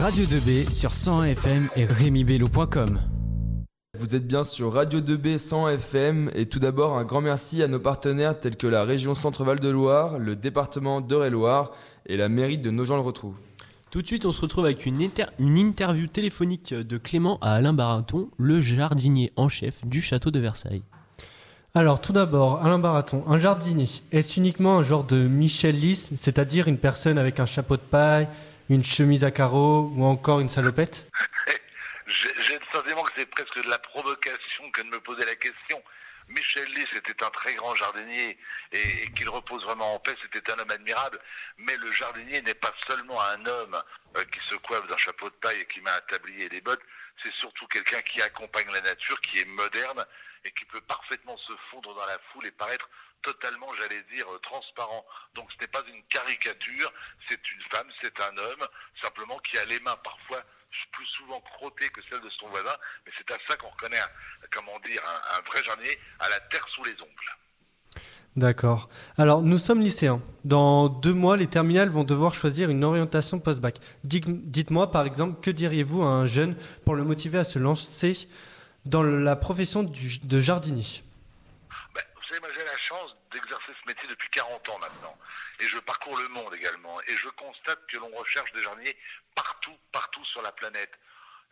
Radio 2B sur 101 FM et RémiBello.com. Vous êtes bien sur Radio 2B 100 FM et tout d'abord un grand merci à nos partenaires tels que la région Centre-Val de Loire, le département d'Eure-et-Loire et la mairie de Nogent-le-Rotrou. Tout de suite, on se retrouve avec une, une, interview téléphonique de Clément à Alain Baraton, le jardinier en chef du château de Versailles. Alors, tout d'abord, Alain Baraton, un jardinier, est-ce uniquement un genre de Michel Lys, c'est-à-dire une personne avec un chapeau de paille, une chemise à carreaux ou encore une salopette J'ai le sentiment que c'est presque de la provocation que de me poser la question. Michel Lys était un très grand jardinier et, qu'il repose vraiment en paix, c'était un homme admirable. Mais le jardinier n'est pas seulement un homme euh, qui se coiffe d'un chapeau de paille et qui met un tablier et des bottes, c'est surtout quelqu'un qui accompagne la nature, qui est moderne et qui peut parfaitement se fondre dans la foule et paraître totalement, j'allais dire, transparent. Donc ce n'est pas une caricature, c'est une femme, c'est un homme, simplement qui a les mains parfois plus souvent crottées que celles de son voisin, mais c'est à ça qu'on reconnaît, comment dire, un, vrai jardinier à la terre sous les ongles. D'accord. Alors, nous sommes lycéens. Dans deux mois, les terminales vont devoir choisir une orientation post-bac. Dites-moi, par exemple, que diriez-vous à un jeune pour le motiver à se lancer dans la profession de jardinier ben, Vous savez, moi j'ai la chance d'exercer ce métier depuis 40 ans maintenant. Et je parcours le monde également. Et je constate que l'on recherche des jardiniers partout, partout sur la planète.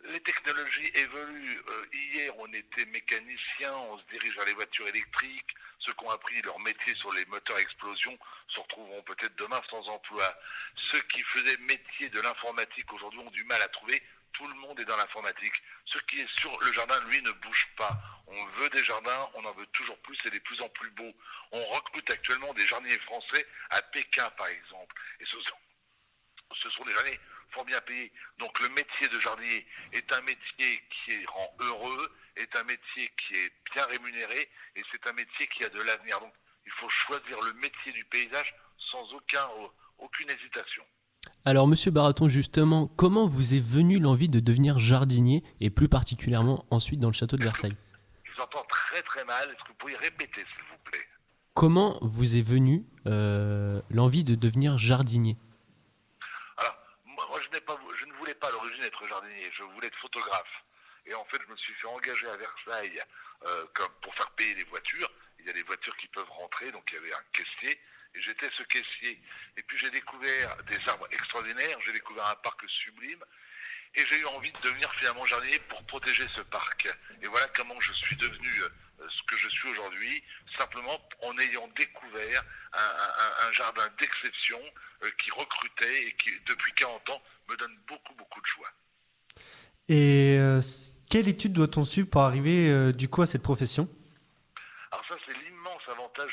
Les technologies évoluent. Euh, hier, on était mécanicien, on se dirige vers les voitures électriques. Ceux qui ont appris leur métier sur les moteurs à explosion se retrouveront peut-être demain sans emploi. Ceux qui faisaient métier de l'informatique aujourd'hui ont du mal à trouver tout le monde est dans l'informatique. Ce qui est sur le jardin, lui, ne bouge pas. On veut des jardins, on en veut toujours plus et de plus en plus beaux. On recrute actuellement des jardiniers français à Pékin, par exemple. Et ce sont, des jardiniers fort bien payés. Donc le métier de jardinier est un métier qui rend heureux, est un métier qui est bien rémunéré et c'est un métier qui a de l'avenir. Donc il faut choisir le métier du paysage sans aucun, aucune hésitation. Alors, Monsieur Baraton, justement, comment vous est venue l'envie de devenir jardinier et plus particulièrement ensuite dans le château de Versailles? Je vous entends très très mal. Est-ce que vous pourriez répéter, s'il vous plaît? Comment vous est venue euh, l'envie de devenir jardinier? Alors, moi, je, pas, je, ne voulais pas à l'origine être jardinier. Je voulais être photographe. Et en fait, je me suis fait engager à Versailles euh, comme pour faire payer les voitures. Il y a des voitures qui peuvent rentrer, donc il y avait un caissier j'étais ce caissier. Et puis j'ai découvert des arbres extraordinaires, j'ai découvert un parc sublime, et j'ai eu envie de devenir finalement jardinier pour protéger ce parc. Et voilà comment je suis devenu euh, ce que je suis aujourd'hui, simplement en ayant découvert un, jardin d'exception euh, qui recrutait et qui, depuis 40 ans, me donne beaucoup, beaucoup de joie. Et euh, quelle étude doit-on suivre pour arriver du coup à cette profession? Alors ça, c'est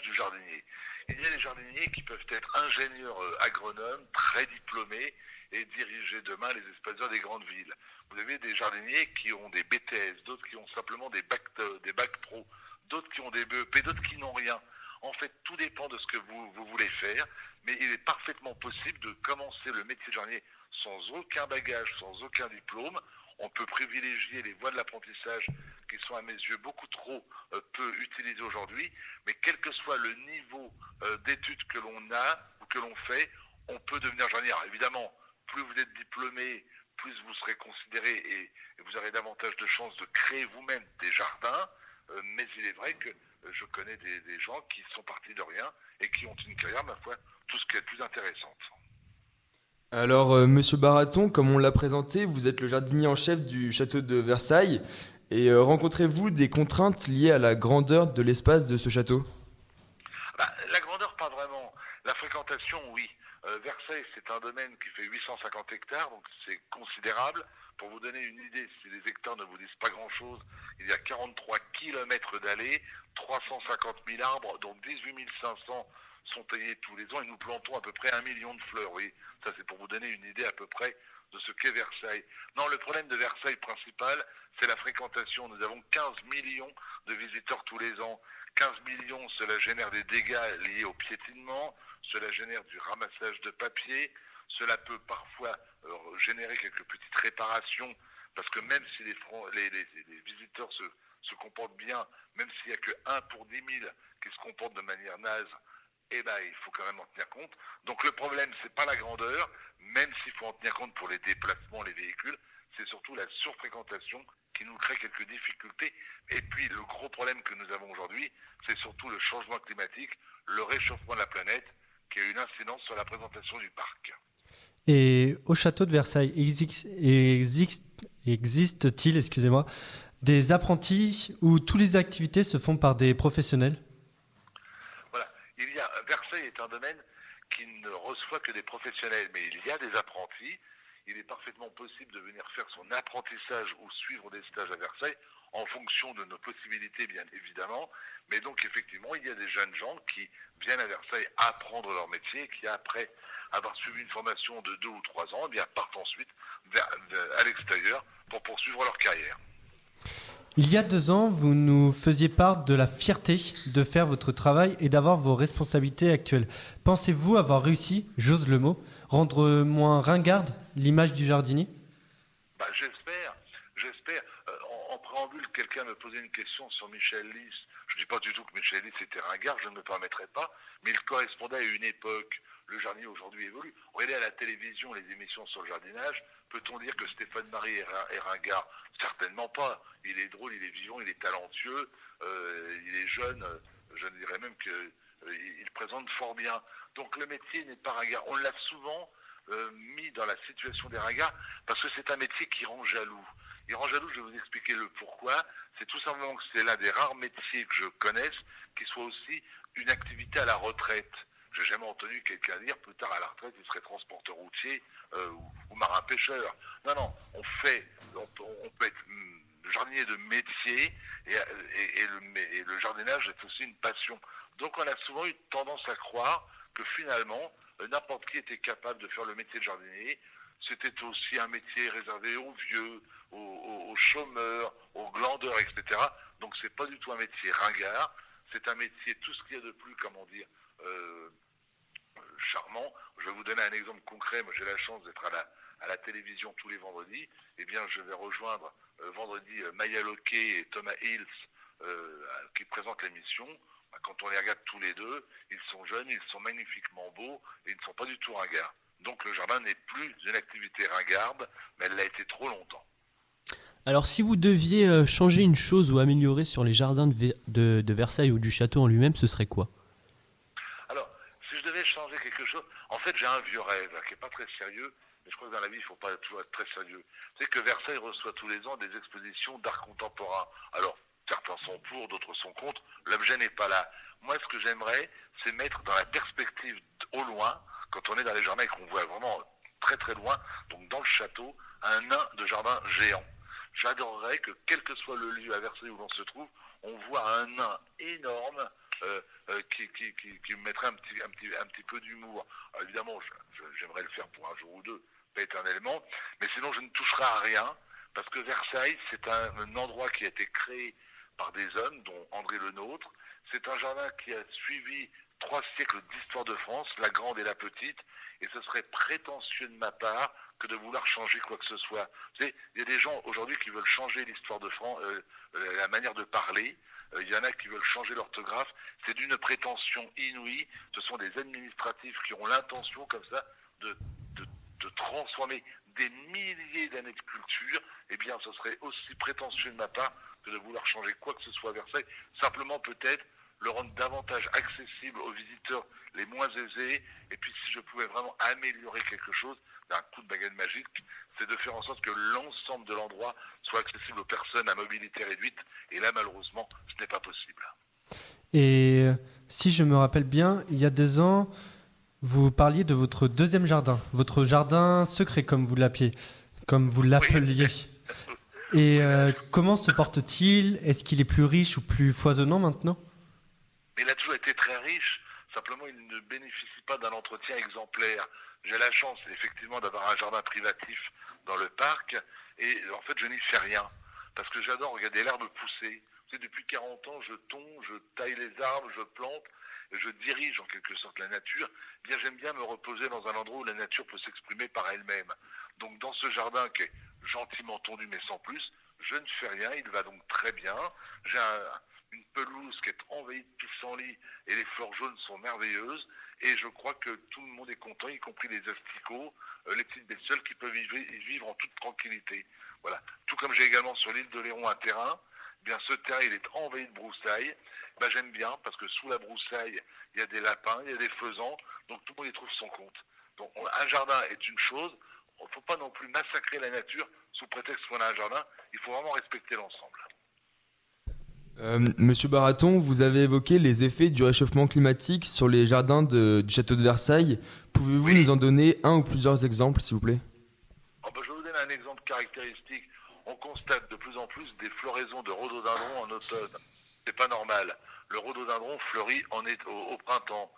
du jardinier. Il y a des jardiniers qui peuvent être ingénieurs euh, agronomes, très diplômés, et diriger demain les espaces des grandes villes. Vous avez des jardiniers qui ont des BTS, d'autres qui ont simplement des bacs, euh, des pro, d'autres qui ont des BEP, d'autres qui n'ont rien. En fait, tout dépend de ce que vous, vous, voulez faire, mais il est parfaitement possible de commencer le métier de jardinier sans aucun bagage, sans aucun diplôme, on peut privilégier les voies de l'apprentissage qui sont à mes yeux beaucoup trop euh, peu utilisées aujourd'hui, mais quel que soit le niveau euh, d'études que l'on a ou que l'on fait, on peut devenir jardinier. évidemment, plus vous êtes diplômé, plus vous serez considéré et, vous aurez davantage de chances de créer vous-même des jardins, euh, mais il est vrai que je connais des, des, gens qui sont partis de rien et qui ont une carrière, ma foi, tout ce qui est plus intéressante. Alors, euh, monsieur Baraton, comme on l'a présenté, vous êtes le jardinier en chef du château de Versailles. Et euh, rencontrez-vous des contraintes liées à la grandeur de l'espace de ce château? Bah, La grandeur, pas vraiment. La fréquentation, oui. Euh, Versailles, c'est un domaine qui fait 850 hectares, donc c'est considérable. Pour vous donner une idée, si les hectares ne vous disent pas grand-chose, il y a 43 km d'allées, 350 000 arbres, donc 18 500 sont taillés tous les ans et nous plantons à peu près un million de fleurs. Oui, ça c'est pour vous donner une idée à peu près de ce qu'est Versailles. Non, le problème de Versailles principal, c'est la fréquentation. Nous avons 15 millions de visiteurs tous les ans. 15 millions, cela génère des dégâts liés au piétinement, cela génère du ramassage de papier, cela peut parfois générer quelques petites réparations, parce que même si les, les, visiteurs se, se, comportent bien, même s'il n'y a que 1 pour 10 000 qui se comportent de manière naze, eh ben, il faut quand même en tenir compte. Donc le problème, c'est pas la grandeur, même s'il faut en tenir compte pour les déplacements, les véhicules, c'est surtout la surfréquentation qui nous crée quelques difficultés. Et puis le gros problème que nous avons aujourd'hui, c'est surtout le changement climatique, le réchauffement de la planète, qui a une incidence sur la présentation du parc. Et au château de Versailles, existe-t-il, excusez-moi, des apprentis où toutes les activités se font par des professionnels? Voilà. Il y a, Versailles est un domaine qui ne reçoit que des professionnels, mais il y a des apprentis. Il est parfaitement possible de venir faire son apprentissage ou suivre des stages à Versailles en fonction de nos possibilités, bien évidemment. Mais donc, effectivement, il y a des jeunes gens qui viennent à Versailles apprendre leur métier, qui, après avoir suivi une formation de deux ou trois ans, eh bien, partent ensuite à l'extérieur pour poursuivre leur carrière. Il y a deux ans, vous nous faisiez part de la fierté de faire votre travail et d'avoir vos responsabilités actuelles. Pensez-vous avoir réussi, j'ose le mot, rendre moins ringarde l'image du jardinier? Bah, j'espère. Euh, quelqu'un me posait une question sur Michel Lys. Je ne dis pas du tout que Michel Lys était ringard, je ne me permettrai pas, mais il correspondait à une époque le jardinier aujourd'hui évolue. Regardez à la télévision les émissions sur le jardinage, peut-on dire que Stéphane Marie est ringard? Certainement pas. Il est drôle, il est vivant, il est talentueux, euh, il est jeune, euh, je dirais même qu'il euh, présente fort bien. Donc le métier n'est pas ringard. On l'a souvent mis dans la situation des ringards parce que c'est un métier qui rend jaloux. Il rend jaloux, je vais vous expliquer le pourquoi. C'est tout simplement que c'est l'un des rares métiers que je connaisse qui soit aussi une activité à la retraite. J'ai jamais entendu quelqu'un dire plus tard à la retraite il serait transporteur routier euh, ou, marin pêcheur. Non, non, on fait, on, peut être hum, jardinier de métier et, le, le, jardinage est aussi une passion. Donc on a souvent eu tendance à croire que finalement euh, n'importe qui était capable de faire le métier de jardinier. C'était aussi un métier réservé aux vieux, aux, chômeurs, aux glandeurs, etc. Donc c'est pas du tout un métier ringard. C'est un métier, tout ce qu'il y a de plus, comment dire, euh, charmant. Je vais vous donner un exemple concret. Moi, j'ai la chance d'être à la, télévision tous les vendredis. Eh bien, je vais rejoindre euh, vendredi euh, Maya Loquet et Thomas Hills qui présentent l'émission. Bah, quand on les regarde tous les deux, ils sont jeunes, ils sont magnifiquement beaux et ils ne sont pas du tout ringards. Donc le jardin n'est plus une activité ringarde, mais elle l'a été trop longtemps. Alors si vous deviez changer une chose ou améliorer sur les jardins de Versailles ou du château en lui-même, ce serait quoi? Si je devais changer quelque chose, en fait j'ai un vieux rêve qui n'est pas très sérieux, mais je crois que dans la vie il ne faut pas toujours être très sérieux. C'est que Versailles reçoit tous les ans des expositions d'art contemporain. Alors certains sont pour, d'autres sont contre, l'objet n'est pas là. Moi ce que j'aimerais, c'est mettre dans la perspective au loin, quand on est dans les jardins et qu'on voit vraiment très très loin, donc dans le château, un nain de jardin géant. J'adorerais que quel que soit le lieu à Versailles où l'on se trouve, on voit un nain énorme euh, euh, qui, qui, me mettrait un petit, un petit, un petit peu d'humour. Évidemment, j'aimerais le faire pour un jour ou deux, pas éternellement, mais sinon je ne toucherai à rien, parce que Versailles, c'est un, endroit qui a été créé par des hommes, dont André Le Nôtre. C'est un jardin qui a suivi trois siècles d'histoire de France, la grande et la petite, et ce serait prétentieux de ma part de vouloir changer quoi que ce soit. Il y a des gens aujourd'hui qui veulent changer l'histoire de France, euh, la manière de parler, euh, il y en a qui veulent changer l'orthographe. C'est d'une prétention inouïe. Ce sont des administratifs qui ont l'intention, comme ça, de, transformer des milliers d'années de culture. Eh bien, ce serait aussi prétentieux de ma part que de vouloir changer quoi que ce soit à Versailles. Simplement, peut-être, le rendre davantage accessible aux visiteurs les moins aisés. Et puis, si je pouvais vraiment améliorer quelque chose, d'un coup de baguette magique, c'est de faire en sorte que l'ensemble de l'endroit soit accessible aux personnes à mobilité réduite. Et là, malheureusement, ce n'est pas possible. Et si je me rappelle bien, il y a deux ans, vous parliez de votre deuxième jardin, votre jardin secret, comme vous l'appeliez, comme vous l'appeliez. Et euh, comment se porte-t-il? Est-ce qu'il est plus riche ou plus foisonnant maintenant? Il a toujours été très riche. Simplement, il ne bénéficie pas d'un entretien exemplaire. J'ai la chance, effectivement, d'avoir un jardin privatif dans le parc. Et en fait, je n'y fais rien. Parce que j'adore regarder l'herbe pousser. Tu depuis 40 ans, je tombe, je taille les arbres, je plante, et je dirige en quelque sorte la nature. Eh bien, j'aime bien me reposer dans un endroit où la nature peut s'exprimer par elle-même. Donc, dans ce jardin qui est gentiment tondu, mais sans plus, je ne fais rien. Il va donc très bien. J'ai une pelouse qui est envahie de pissenlits et les fleurs jaunes sont merveilleuses. Et je crois que tout le monde est content, y compris les asticots, euh, les petites bestioles qui peuvent y vivre en toute tranquillité. Voilà. Tout comme j'ai également sur l'île de Léron un terrain, eh bien ce terrain il est envahi de broussailles. Ben, j'aime bien parce que sous la broussaille, il y a des lapins, il y a des faisans, donc tout le monde y trouve son compte. Donc un jardin est une chose, il ne faut pas non plus massacrer la nature sous prétexte qu'on a un jardin, il faut vraiment respecter l'ensemble. Euh, Monsieur Baraton, vous avez évoqué les effets du réchauffement climatique sur les jardins du château de Versailles. Pouvez-vous nous en donner un ou plusieurs exemples, s'il vous plaît? Oh, ben, Je vais vous donner un exemple caractéristique. On constate de plus en plus des floraisons de rhododendrons en automne. C'est pas normal. Le rhododendron fleurit en, au printemps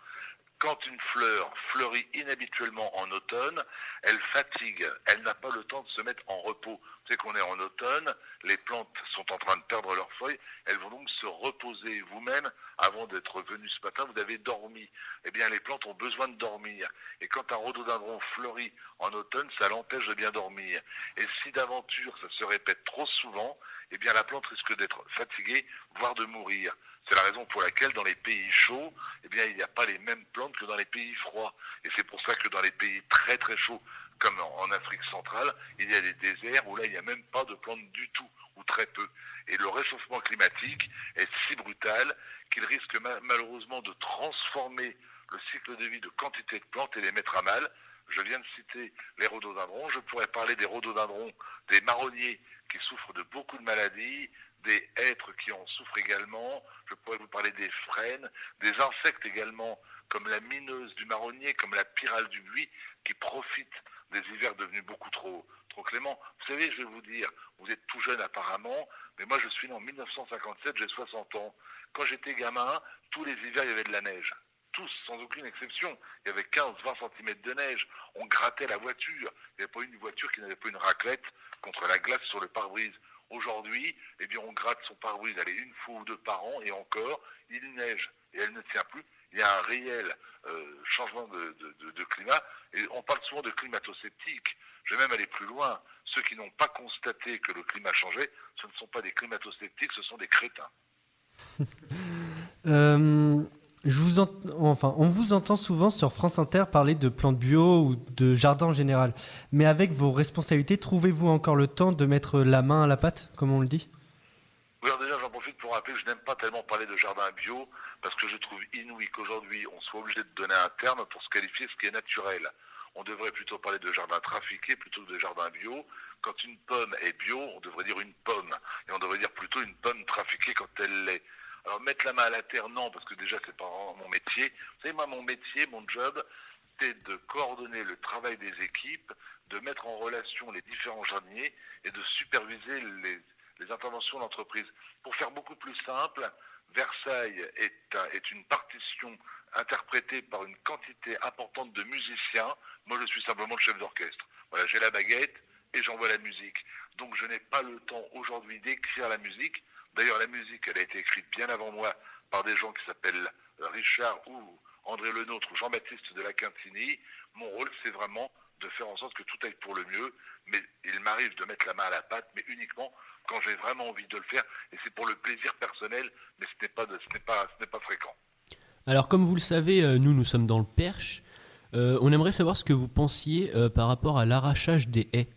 quand une fleur fleurit inhabituellement en automne, elle fatigue, elle n'a pas le temps de se mettre en repos. Savez qu'on est en automne, les plantes sont en train de perdre leurs feuilles, elles vont donc se reposer. Vous-même, avant d'être venu ce matin, vous avez dormi. Eh bien, les plantes ont besoin de dormir. Et quand un rhododendron fleurit en automne, ça l'empêche de bien dormir. Et si d'aventure ça se répète trop souvent, eh bien, la plante risque d'être fatiguée, voire de mourir. C'est la raison pour laquelle dans les pays chauds, eh bien, il n'y a pas les mêmes plantes que dans les pays froids. Et c'est pour ça que dans les pays très très chauds, comme en Afrique centrale, il y a des déserts où là, il n'y a même pas de plantes du tout, ou très peu. Et le réchauffement climatique est si brutal qu'il risque malheureusement de transformer le cycle de vie de quantité de plantes et les mettre à mal. Je viens de citer les rhododendrons, je pourrais parler des rhododendrons, des marronniers qui souffrent de beaucoup de maladies, des êtres qui en souffrent également, je pourrais vous parler des frênes, des insectes également, comme la mineuse du marronnier, comme la pyrale du buis, qui profitent des hivers devenus beaucoup trop, trop cléments. Vous savez, je vais vous dire, vous êtes tout jeune apparemment, mais moi je suis né en 1957, j'ai 60 ans. Quand j'étais gamin, tous les hivers, il y avait de la neige. Tous, sans aucune exception. Il y avait 15-20 cm de neige. On grattait la voiture. Il n'y avait pas une voiture qui n'avait pas une raclette contre la glace sur le pare-brise. Aujourd'hui, eh bien, on gratte son pare-brise une fois ou deux par an et encore, il neige et elle ne tient plus. Il y a un réel euh, changement de, climat et on parle souvent de climato-sceptiques. Je vais même aller plus loin. Ceux qui n'ont pas constaté que le climat changeait, ce ne sont pas des climato-sceptiques, ce sont des crétins. euh, je vous enfin, on vous entend souvent sur France Inter parler de plantes bio ou de jardin en général. Mais avec vos responsabilités, trouvez-vous encore le temps de mettre la main à la pâte, comme on le dit? Oui, alors déjà, j'en profite pour rappeler que je n'aime pas tellement parler de jardin bio parce que je trouve inouï qu'aujourd'hui, on soit obligé de donner un terme pour se qualifier ce qui est naturel. On devrait plutôt parler de jardin trafiqué plutôt que de jardin bio. Quand une pomme est bio, on devrait dire une pomme. Et on devrait dire plutôt une pomme trafiquée quand elle l'est. Alors mettre la main à la terre, non, parce que déjà c'est pas mon métier. Vous savez, moi mon métier, mon job, c'est de coordonner le travail des équipes, de mettre en relation les différents jardiniers et de superviser les, interventions de l'entreprise. Pour faire beaucoup plus simple, Versailles est, est, une partition interprétée par une quantité importante de musiciens. Moi, je suis simplement le chef d'orchestre. Voilà, j'ai la baguette et j'envoie la musique. Donc, je n'ai pas le temps aujourd'hui d'écrire la musique. D'ailleurs, la musique, elle a été écrite bien avant moi par des gens qui s'appellent euh, Richard ou André Lenôtre ou Jean-Baptiste de la Quintini. Mon rôle, c'est vraiment de faire en sorte que tout aille pour le mieux. Mais il m'arrive de mettre la main à la pâte, mais uniquement quand j'ai vraiment envie de le faire. Et c'est pour le plaisir personnel, mais ce n'est pas, pas, pas fréquent. Alors, comme vous le savez, euh, nous, nous sommes dans le Perche. Euh, on aimerait savoir ce que vous pensiez par rapport à l'arrachage des haies.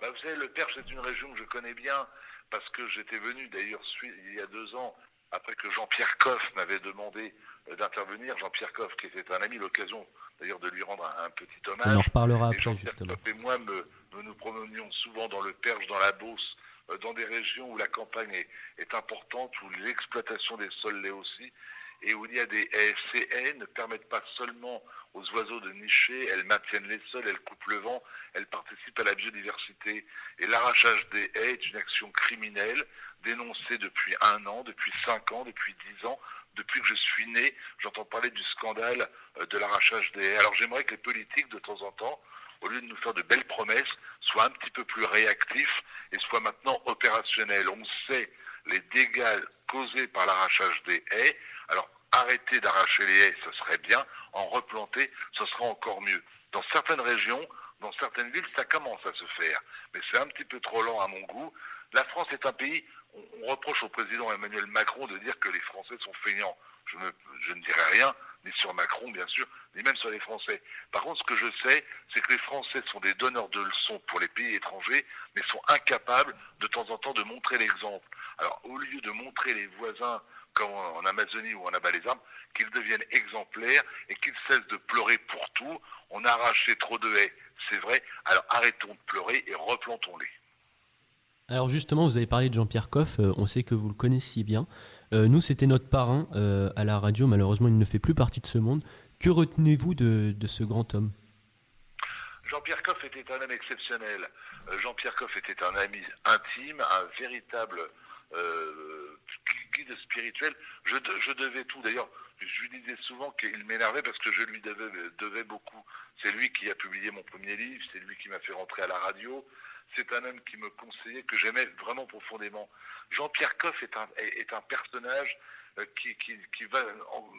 Bah, vous savez, le Perche, c'est une région que je connais bien parce que j'étais venu d'ailleurs il y a deux ans, après que Jean-Pierre Coff m'avait demandé euh, d'intervenir. Jean-Pierre Coff, qui était un ami, l'occasion d'ailleurs de lui rendre un, petit hommage. On en reparlera après, Jean-Pierre Coff et moi, nous nous promenions souvent dans le Perche, dans la Beauce, euh, dans des régions où la campagne est, est importante, où l'exploitation des sols l'est aussi, et où il y a des haies. Ces haies ne permettent pas seulement aux oiseaux de nicher, elles maintiennent les sols, elles coupent le vent, elles participent à la biodiversité. Et l'arrachage des haies est une action criminelle dénoncée depuis un an, depuis cinq ans, depuis dix ans. Depuis que je suis né, j'entends parler du scandale euh, de l'arrachage des haies. Alors j'aimerais que les politiques, de temps en temps, au lieu de nous faire de belles promesses, soient un petit peu plus réactifs et soient maintenant opérationnels. On sait les dégâts causés par l'arrachage des haies. Alors arrêter d'arracher les haies, ce serait bien. En replanter, ce sera encore mieux. Dans certaines régions, dans certaines villes, ça commence à se faire. Mais c'est un petit peu trop lent à mon goût. La France est un pays on, on reproche au président Emmanuel Macron de dire que les Français sont feignants. Je, je ne dirai rien, ni sur Macron, bien sûr, ni même sur les Français. Par contre, ce que je sais, c'est que les Français sont des donneurs de leçons pour les pays étrangers, mais sont incapables de temps en temps de montrer l'exemple. Alors, au lieu de montrer les voisins, comme en Amazonie où on abat les armes, qu'ils deviennent exemplaires et qu'ils cessent de pleurer pour tout. On a arraché trop de haies, c'est vrai. Alors arrêtons de pleurer et replantons-les. Alors justement, vous avez parlé de Jean-Pierre Coff, euh, on sait que vous le connaissiez bien. Euh, nous, c'était notre parrain euh, à la radio, malheureusement, il ne fait plus partie de ce monde. Que retenez-vous de, de ce grand homme? Jean-Pierre Coff était un homme exceptionnel. Jean-Pierre Coff était un ami intime, un véritable euh, guide spirituel. Je, de- je devais tout. D'ailleurs, je lui disais souvent qu'il m'énervait parce que je lui devais, beaucoup. C'est lui qui a publié mon premier livre, c'est lui qui m'a fait rentrer à la radio. C'est un homme qui me conseillait, que j'aimais vraiment profondément. Jean-Pierre Coff est un, est, un personnage euh, qui, qui, va en-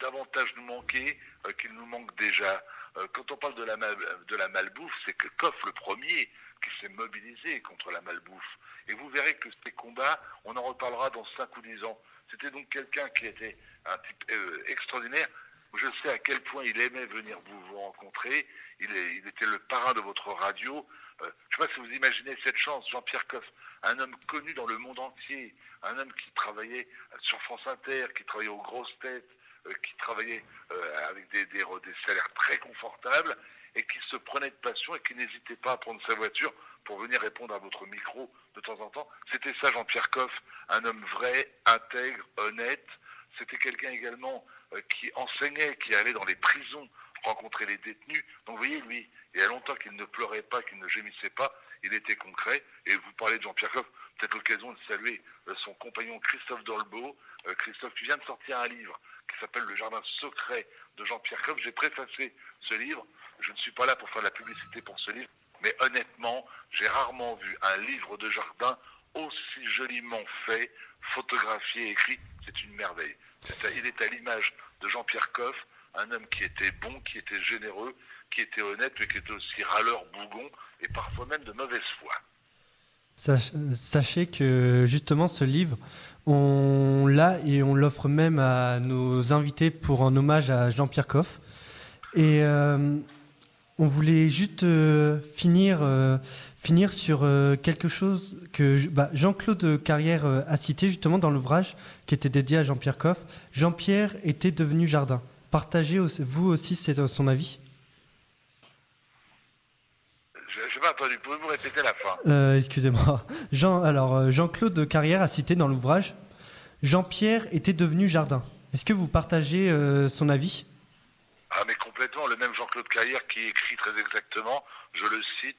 davantage nous manquer euh, qu'il nous manque déjà. Euh, quand on parle de la, de la malbouffe, c'est que Coff, le premier, qui s'est mobilisé contre la malbouffe. Et vous verrez que ces combats, on en reparlera dans 5 ou 10 ans. C'était donc quelqu'un qui était un type euh, extraordinaire. Je sais à quel point il aimait venir vous, vous rencontrer. Il, était le parrain de votre radio. Je ne sais pas si vous imaginez cette chance. Jean-Pierre Coff, un homme connu dans le monde entier, un homme qui travaillait sur France Inter, qui travaillait aux grosses têtes, qui travaillait euh, avec des, des, salaires très confortables et qui se prenait de passion et qui n'hésitait pas à prendre sa voiture pour venir répondre à votre micro de temps en temps. C'était ça Jean-Pierre Coff, un homme vrai, intègre, honnête. C'était quelqu'un également euh, qui enseignait, qui allait dans les prisons rencontrer les détenus. Donc vous voyez, lui, il y a longtemps qu'il ne pleurait pas, qu'il ne gémissait pas, il était concret. Et vous parlez de Jean-Pierre Coff, peut-être l'occasion de saluer euh, son compagnon Christophe Dolbeau. Euh, Christophe, tu viens de sortir un livre qui s'appelle Le Jardin secret de Jean-Pierre Coff. J'ai préfacé ce livre. Je ne suis pas là pour faire de la publicité pour ce livre, mais honnêtement, j'ai rarement vu un livre de jardin aussi joliment fait, photographié, écrit. C'est une merveille. Il est à l'image de Jean-Pierre Coff, un homme qui était bon, qui était généreux, qui était honnête, mais qui était aussi râleur, bougon, et parfois même de mauvaise foi. Sach- Sachez que justement ce livre, on l'a et on l'offre même à nos invités pour un hommage à Jean-Pierre Coff. Et euh, on voulait juste euh, finir, euh, finir sur quelque chose que bah, Jean-Claude Carrière a cité justement dans l'ouvrage qui était dédié à Jean-Pierre Coff. Jean-Pierre était devenu jardin. Partagez vous aussi son avis Je n'ai pas entendu. Pouvez-vous répéter la fin Euh, Excusez-moi. Jean, alors euh, Jean-Claude Carrière a cité dans l'ouvrage Jean-Pierre était devenu jardin. Est-ce que vous partagez euh, son avis? Ah mais complètement, le même Jean-Claude Carrière qui écrit très exactement, je le cite,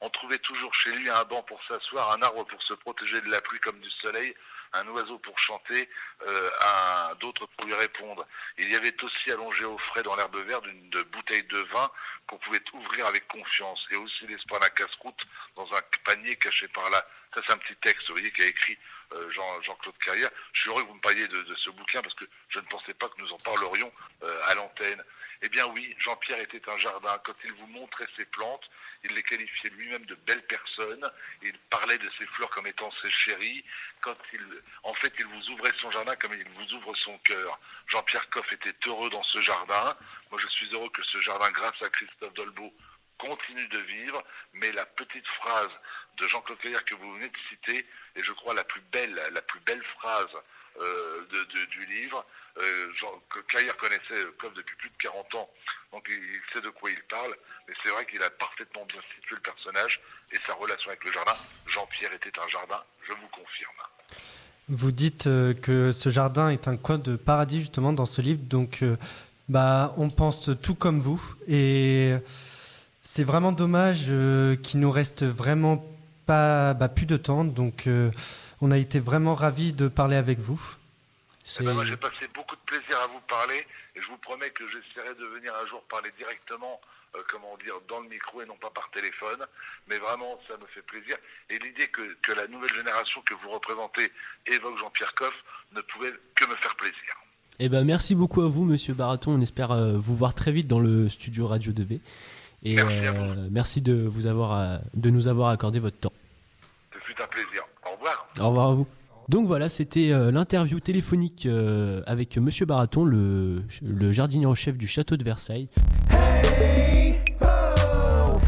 on trouvait toujours chez lui un banc pour s'asseoir, un arbre pour se protéger de la pluie comme du soleil, un oiseau pour chanter, euh, un d'autres pour lui répondre. Il y avait aussi allongé au frais dans l'herbe verte une bouteille de vin qu'on pouvait ouvrir avec confiance, et aussi l'espoir d'un casse-croûte dans un panier caché par là. Ça c'est un petit texte, vous voyez, qu'a écrit euh, Jean- Jean-Claude Carrière. Je suis heureux que vous me parliez de, de ce bouquin parce que je ne pensais pas que nous en parlerions euh, à l'antenne. Eh bien oui, Jean-Pierre était un jardin. Quand il vous montrait ses plantes, il les qualifiait lui-même de belles personnes. Il parlait de ses fleurs comme étant ses chéries. En fait, il vous ouvrait son jardin comme il vous ouvre son cœur. Jean-Pierre Coff était heureux dans ce jardin. Moi, je suis heureux que ce jardin, grâce à Christophe Dolbeau, continue de vivre. Mais la petite phrase de Jean-Claude Carrière que vous venez de citer est, je crois, la plus belle, la plus belle phrase euh, du livre. Euh, Jean, que Carrière connaissait euh, depuis plus de 40 ans, donc il, sait de quoi il parle, mais c'est vrai qu'il a parfaitement bien situé le personnage et sa relation avec le jardin. Jean-Pierre était un jardin, je vous confirme. Vous dites que ce jardin est un coin de paradis justement dans ce livre, donc bah on pense tout comme vous et c'est vraiment dommage qu'il nous reste vraiment pas bah, plus de temps, donc on a été vraiment ravis de parler avec vous. Eh ben, moi, j'ai passé beaucoup de plaisir à vous parler et je vous promets que j'essaierai de venir un jour parler directement, euh, comment dire, dans le micro et non pas par téléphone. Mais vraiment, ça me fait plaisir. Et l'idée que, que la nouvelle génération que vous représentez évoque Jean-Pierre Coff ne pouvait que me faire plaisir. Eh ben, merci beaucoup à vous, monsieur Baraton. On espère euh, vous voir très vite dans le studio Radio 2B. Et Merci euh, merci de, vous avoir, euh, de nous avoir accordé votre temps. Ce fut un plaisir. Au revoir. Au revoir à vous. Donc voilà, c'était euh, l'interview téléphonique euh, avec Monsieur Baraton, le, le jardinier en chef du château de Versailles. Hey, oh,